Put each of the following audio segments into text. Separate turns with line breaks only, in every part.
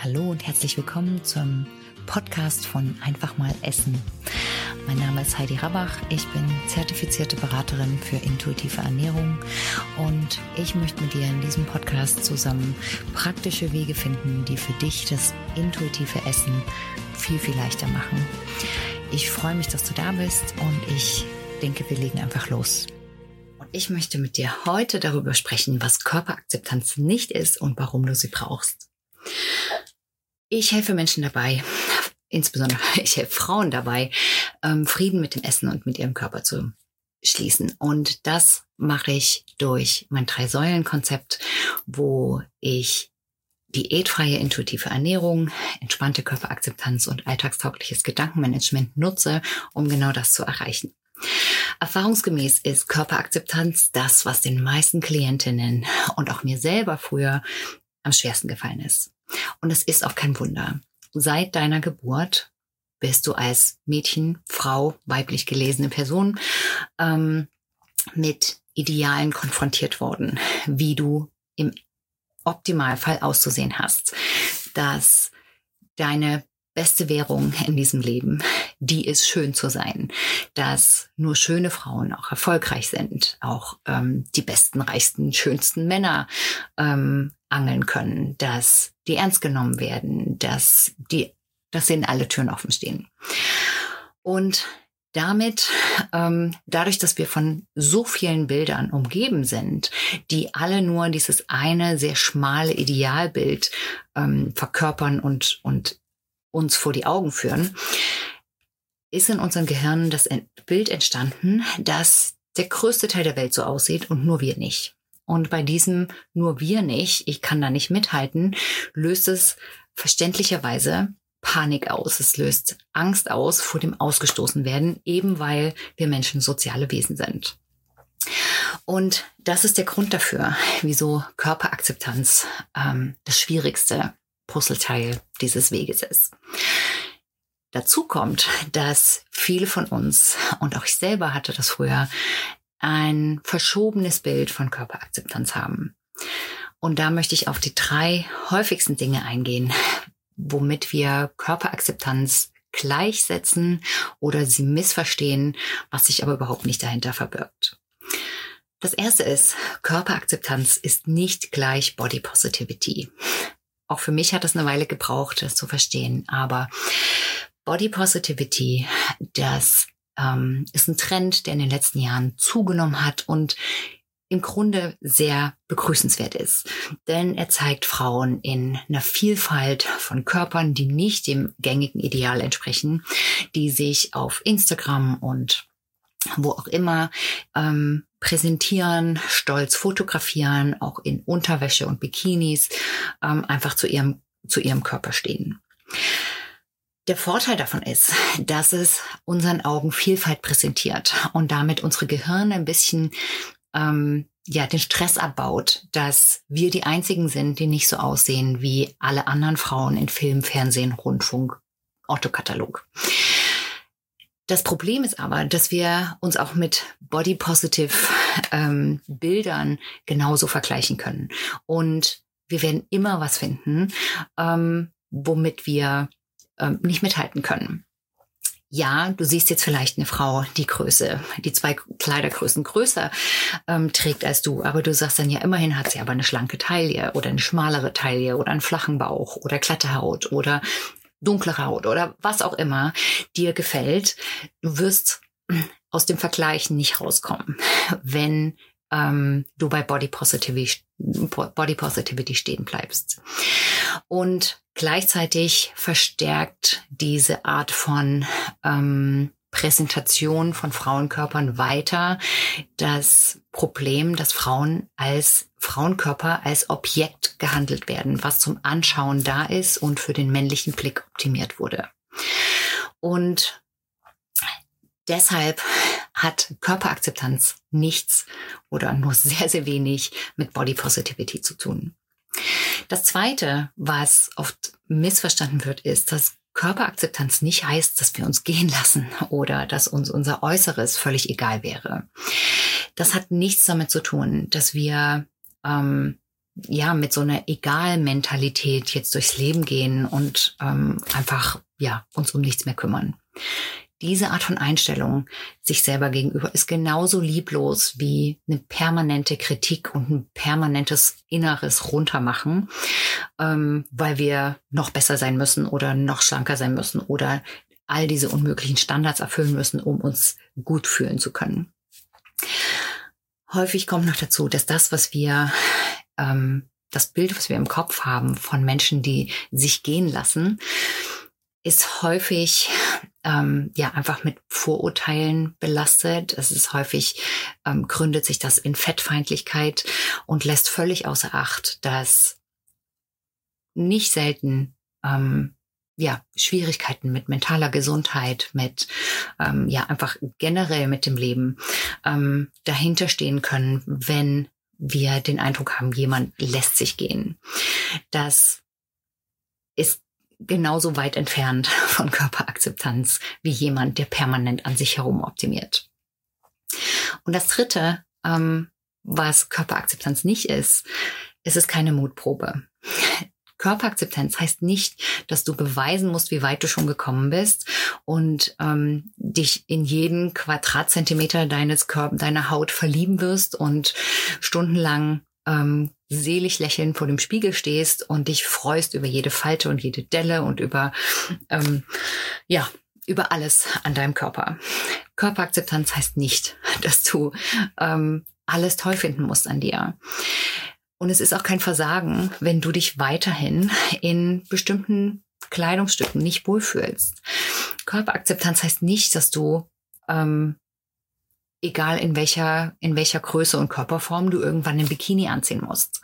Hallo und herzlich willkommen zum Podcast von Einfach mal Essen. Mein Name ist Heidi Rabach. Ich bin zertifizierte Beraterin für intuitive Ernährung und ich möchte mit dir in diesem Podcast zusammen praktische Wege finden, die für dich das intuitive Essen viel, viel leichter machen. Ich freue mich, dass du da bist und ich denke, wir legen einfach los. Und ich möchte mit dir heute darüber sprechen, was Körperakzeptanz nicht ist und warum du sie brauchst. Ich helfe Menschen dabei, insbesondere ich helfe Frauen dabei, ähm, Frieden mit dem Essen und mit ihrem Körper zu schließen. Und das mache ich durch mein Drei-Säulen-Konzept, wo ich diätfreie intuitive Ernährung, entspannte Körperakzeptanz und alltagstaugliches Gedankenmanagement nutze, um genau das zu erreichen. Erfahrungsgemäß ist Körperakzeptanz das, was den meisten Klientinnen und auch mir selber früher am schwersten gefallen ist. Und es ist auch kein Wunder. Seit deiner Geburt bist du als Mädchen, Frau, weiblich gelesene Person ähm, mit Idealen konfrontiert worden, wie du im Optimalfall auszusehen hast, dass deine beste Währung in diesem Leben, die ist schön zu sein, dass nur schöne Frauen auch erfolgreich sind, auch ähm, die besten, reichsten, schönsten Männer ähm, angeln können, dass die ernst genommen werden, dass die, dass denen alle Türen offen stehen. Und damit, ähm, dadurch, dass wir von so vielen Bildern umgeben sind, die alle nur dieses eine sehr schmale Idealbild ähm, verkörpern und, und uns vor die Augen führen, ist in unserem Gehirn das Bild entstanden, dass der größte Teil der Welt so aussieht und nur wir nicht. Und bei diesem nur wir nicht, ich kann da nicht mithalten, löst es verständlicherweise Panik aus. Es löst Angst aus vor dem Ausgestoßen werden, eben weil wir Menschen soziale Wesen sind. Und das ist der Grund dafür, wieso Körperakzeptanz ähm, das schwierigste Puzzleteil dieses Weges ist. Dazu kommt, dass viele von uns, und auch ich selber hatte das früher, ein verschobenes Bild von Körperakzeptanz haben. Und da möchte ich auf die drei häufigsten Dinge eingehen, womit wir Körperakzeptanz gleichsetzen oder sie missverstehen, was sich aber überhaupt nicht dahinter verbirgt. Das erste ist, Körperakzeptanz ist nicht gleich Body Positivity. Auch für mich hat es eine Weile gebraucht, das zu verstehen. Aber Body Positivity, das ähm, ist ein Trend, der in den letzten Jahren zugenommen hat und im Grunde sehr begrüßenswert ist. Denn er zeigt Frauen in einer Vielfalt von Körpern, die nicht dem gängigen Ideal entsprechen, die sich auf Instagram und wo auch immer ähm, präsentieren, stolz fotografieren, auch in Unterwäsche und Bikinis, ähm, einfach zu ihrem, zu ihrem Körper stehen. Der Vorteil davon ist, dass es unseren Augen Vielfalt präsentiert und damit unsere Gehirne ein bisschen ähm, ja den Stress abbaut, dass wir die einzigen sind, die nicht so aussehen wie alle anderen Frauen in Film, Fernsehen, Rundfunk, Autokatalog. Das Problem ist aber, dass wir uns auch mit Body Positive ähm, Bildern genauso vergleichen können. Und wir werden immer was finden, ähm, womit wir ähm, nicht mithalten können. Ja, du siehst jetzt vielleicht eine Frau, die Größe, die zwei Kleidergrößen größer ähm, trägt als du, aber du sagst dann ja, immerhin hat sie aber eine schlanke Taille oder eine schmalere Taille oder einen flachen Bauch oder glatte Haut oder dunklere Haut oder was auch immer dir gefällt, du wirst aus dem Vergleichen nicht rauskommen, wenn ähm, du bei Body Positivity, Body Positivity stehen bleibst. Und gleichzeitig verstärkt diese Art von ähm, Präsentation von Frauenkörpern weiter das Problem, dass Frauen als Frauenkörper als Objekt gehandelt werden, was zum Anschauen da ist und für den männlichen Blick optimiert wurde. Und deshalb hat Körperakzeptanz nichts oder nur sehr, sehr wenig mit Body Positivity zu tun. Das zweite, was oft missverstanden wird, ist, dass Körperakzeptanz nicht heißt, dass wir uns gehen lassen oder dass uns unser Äußeres völlig egal wäre. Das hat nichts damit zu tun, dass wir ähm, ja mit so einer Egal-Mentalität jetzt durchs Leben gehen und ähm, einfach ja uns um nichts mehr kümmern. Diese Art von Einstellung sich selber gegenüber ist genauso lieblos wie eine permanente Kritik und ein permanentes inneres Runtermachen, ähm, weil wir noch besser sein müssen oder noch schlanker sein müssen oder all diese unmöglichen Standards erfüllen müssen, um uns gut fühlen zu können. Häufig kommt noch dazu, dass das, was wir, ähm, das Bild, was wir im Kopf haben von Menschen, die sich gehen lassen, ist häufig ähm, ja einfach mit Vorurteilen belastet. Es ist häufig ähm, gründet sich das in Fettfeindlichkeit und lässt völlig außer Acht, dass nicht selten ähm, ja, Schwierigkeiten mit mentaler Gesundheit, mit ähm, ja einfach generell mit dem Leben ähm, dahinter stehen können, wenn wir den Eindruck haben, jemand lässt sich gehen. Das ist genauso weit entfernt von Körperakzeptanz wie jemand, der permanent an sich herum optimiert. Und das Dritte, ähm, was Körperakzeptanz nicht ist, ist es keine Mutprobe. Körperakzeptanz heißt nicht, dass du beweisen musst, wie weit du schon gekommen bist und ähm, dich in jeden Quadratzentimeter deines Körpers, deiner Haut verlieben wirst und stundenlang ähm, selig lächelnd vor dem Spiegel stehst und dich freust über jede Falte und jede Delle und über ähm, ja über alles an deinem Körper. Körperakzeptanz heißt nicht, dass du ähm, alles toll finden musst an dir. Und es ist auch kein Versagen, wenn du dich weiterhin in bestimmten Kleidungsstücken nicht wohlfühlst. Körperakzeptanz heißt nicht, dass du, ähm, egal in welcher, in welcher Größe und Körperform, du irgendwann ein Bikini anziehen musst.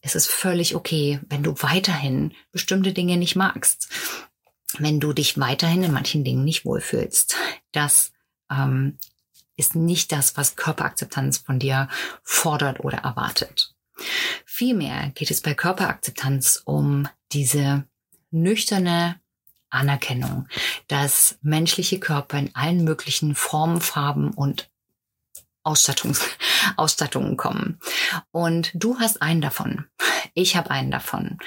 Es ist völlig okay, wenn du weiterhin bestimmte Dinge nicht magst. Wenn du dich weiterhin in manchen Dingen nicht wohlfühlst. Das ähm, ist nicht das, was Körperakzeptanz von dir fordert oder erwartet. Vielmehr geht es bei Körperakzeptanz um diese nüchterne Anerkennung, dass menschliche Körper in allen möglichen Formen, Farben und Ausstattungs Ausstattungen kommen. Und du hast einen davon. Ich habe einen davon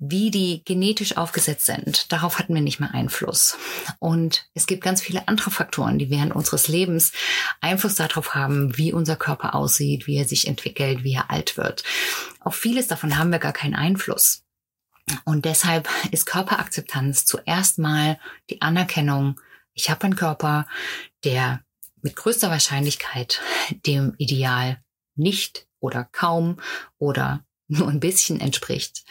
wie die genetisch aufgesetzt sind, darauf hatten wir nicht mehr Einfluss. Und es gibt ganz viele andere Faktoren, die während unseres Lebens Einfluss darauf haben, wie unser Körper aussieht, wie er sich entwickelt, wie er alt wird. Auf vieles davon haben wir gar keinen Einfluss. Und deshalb ist Körperakzeptanz zuerst mal die Anerkennung, ich habe einen Körper, der mit größter Wahrscheinlichkeit dem Ideal nicht oder kaum oder nur ein bisschen entspricht.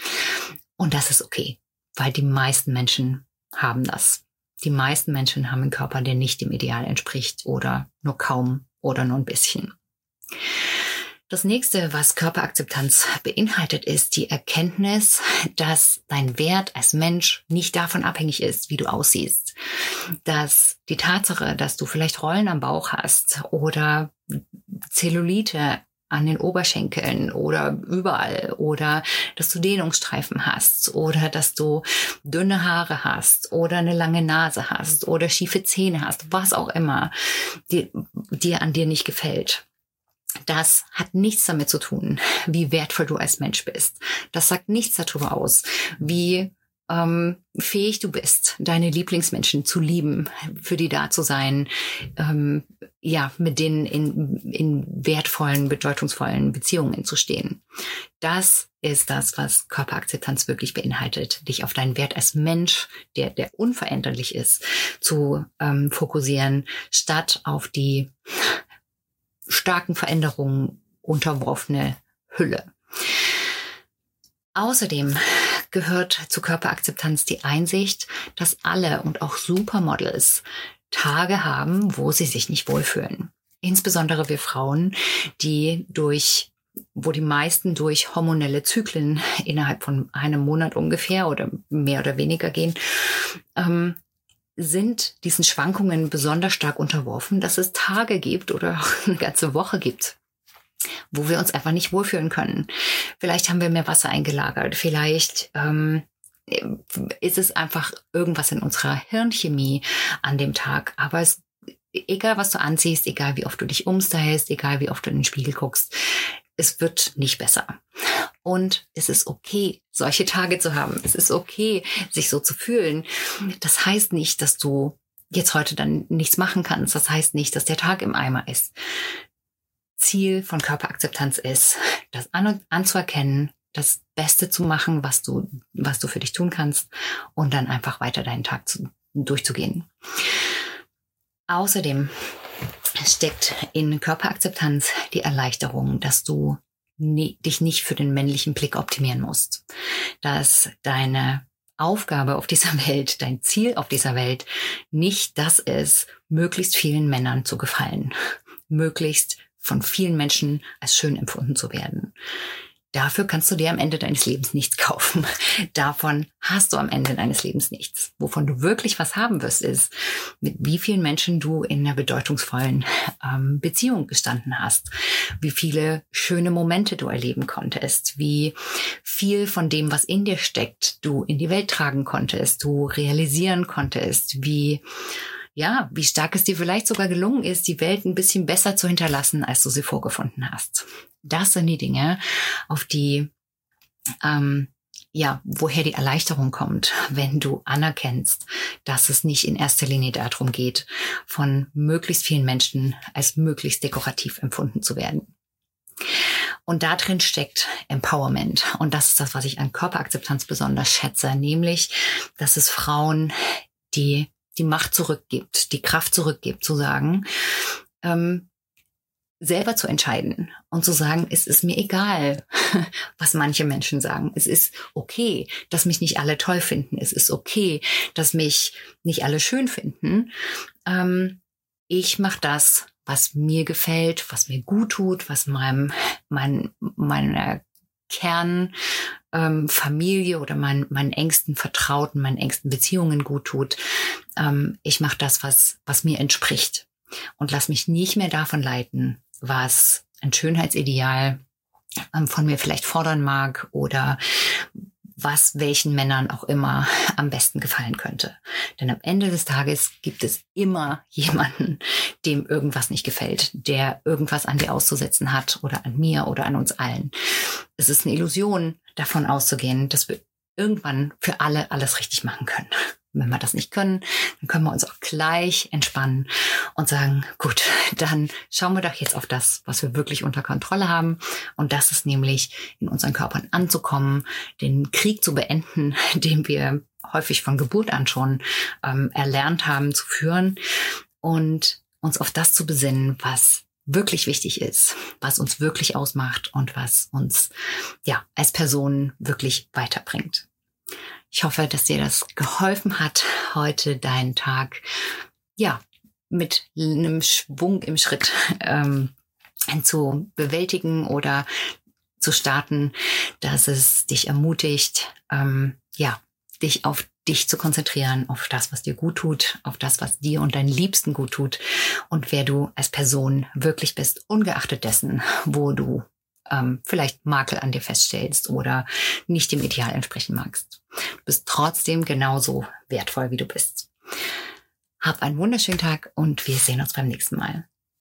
Und das ist okay, weil die meisten Menschen haben das. Die meisten Menschen haben einen Körper, der nicht dem Ideal entspricht oder nur kaum oder nur ein bisschen. Das nächste, was Körperakzeptanz beinhaltet, ist die Erkenntnis, dass dein Wert als Mensch nicht davon abhängig ist, wie du aussiehst. Dass die Tatsache, dass du vielleicht Rollen am Bauch hast oder Zellulite an den Oberschenkeln oder überall oder dass du Dehnungsstreifen hast oder dass du dünne Haare hast oder eine lange Nase hast oder schiefe Zähne hast, was auch immer dir, an dir nicht gefällt. Das hat nichts damit zu tun, wie wertvoll du als Mensch bist. Das sagt nichts darüber aus, wie ähm, fähig du bist, deine Lieblingsmenschen zu lieben, für die da zu sein, ähm, ja, mit denen in, in wertvollen, bedeutungsvollen Beziehungen zu stehen. Das ist das, was Körperakzeptanz wirklich beinhaltet, dich auf deinen Wert als Mensch, der, der unveränderlich ist, zu ähm, fokussieren, statt auf die starken Veränderungen unterworfene Hülle. Außerdem gehört zu Körperakzeptanz die Einsicht, dass alle und auch Supermodels Tage haben, wo sie sich nicht wohlfühlen. Insbesondere wir Frauen, die durch wo die meisten durch hormonelle Zyklen innerhalb von einem Monat ungefähr oder mehr oder weniger gehen, ähm, sind diesen Schwankungen besonders stark unterworfen, dass es Tage gibt oder auch eine ganze Woche gibt, wo wir uns einfach nicht wohlfühlen können. Vielleicht haben wir mehr Wasser eingelagert, vielleicht ähm, ist es einfach irgendwas in unserer Hirnchemie an dem Tag. Aber es, egal was du anziehst, egal wie oft du dich umstylst, egal wie oft du in den Spiegel guckst, es wird nicht besser. Und es ist okay, solche Tage zu haben. Es ist okay, sich so zu fühlen. Das heißt nicht, dass du jetzt heute dann nichts machen kannst. Das heißt nicht, dass der Tag im Eimer ist. Ziel von Körperakzeptanz ist, das an anzuerkennen, das Beste zu machen, was du, was du für dich tun kannst und dann einfach weiter deinen Tag zu, durchzugehen. Außerdem steckt in Körperakzeptanz die Erleichterung, dass du dich nicht für den männlichen Blick optimieren musst, dass deine Aufgabe auf dieser Welt, dein Ziel auf dieser Welt nicht das ist, möglichst vielen Männern zu gefallen, möglichst von vielen Menschen als schön empfunden zu werden. Dafür kannst du dir am Ende deines Lebens nichts kaufen. Davon hast du am Ende deines Lebens nichts. Wovon du wirklich was haben wirst, ist, mit wie vielen Menschen du in einer bedeutungsvollen ähm, Beziehung gestanden hast, wie viele schöne Momente du erleben konntest, wie viel von dem, was in dir steckt, du in die Welt tragen konntest, du realisieren konntest, wie ja, wie stark es dir vielleicht sogar gelungen ist, die Welt ein bisschen besser zu hinterlassen, als du sie vorgefunden hast. Das sind die Dinge, auf die, ähm, ja, woher die Erleichterung kommt, wenn du anerkennst, dass es nicht in erster Linie darum geht, von möglichst vielen Menschen als möglichst dekorativ empfunden zu werden. Und da drin steckt Empowerment. Und das ist das, was ich an Körperakzeptanz besonders schätze, nämlich, dass es Frauen, die die Macht zurückgibt, die Kraft zurückgibt, zu sagen, ähm, selber zu entscheiden und zu sagen, es ist mir egal, was manche Menschen sagen. Es ist okay, dass mich nicht alle toll finden. Es ist okay, dass mich nicht alle schön finden. Ähm, ich mache das, was mir gefällt, was mir gut tut, was meinem, mein, meiner Kern ähm, oder mein, meinen engsten Vertrauten, meinen engsten Beziehungen gut tut. Ähm, ich mache das, was, was mir entspricht und lass mich nicht mehr davon leiten, was ein Schönheitsideal ähm, von mir vielleicht fordern mag oder was welchen Männern auch immer am besten gefallen könnte. Denn am Ende des Tages gibt es immer jemanden, dem irgendwas nicht gefällt, der irgendwas an dir auszusetzen hat oder an mir oder an uns allen. Es ist eine Illusion, davon auszugehen, dass wir irgendwann für alle alles richtig machen können. Wenn wir das nicht können, dann können wir uns auch gleich entspannen und sagen, gut, dann schauen wir doch jetzt auf das, was wir wirklich unter Kontrolle haben. Und das ist nämlich in unseren Körpern anzukommen, den Krieg zu beenden, den wir häufig von Geburt an schon ähm, erlernt haben zu führen und uns auf das zu besinnen, was wirklich wichtig ist, was uns wirklich ausmacht und was uns ja als Person wirklich weiterbringt. Ich hoffe, dass dir das geholfen hat, heute deinen Tag, ja, mit einem Schwung im Schritt ähm, zu bewältigen oder zu starten, dass es dich ermutigt, ähm, ja, dich auf dich zu konzentrieren, auf das, was dir gut tut, auf das, was dir und deinen Liebsten gut tut und wer du als Person wirklich bist, ungeachtet dessen, wo du ähm, vielleicht Makel an dir feststellst oder nicht dem Ideal entsprechen magst. Du bist trotzdem genauso wertvoll, wie du bist. Hab einen wunderschönen Tag und wir sehen uns beim nächsten Mal.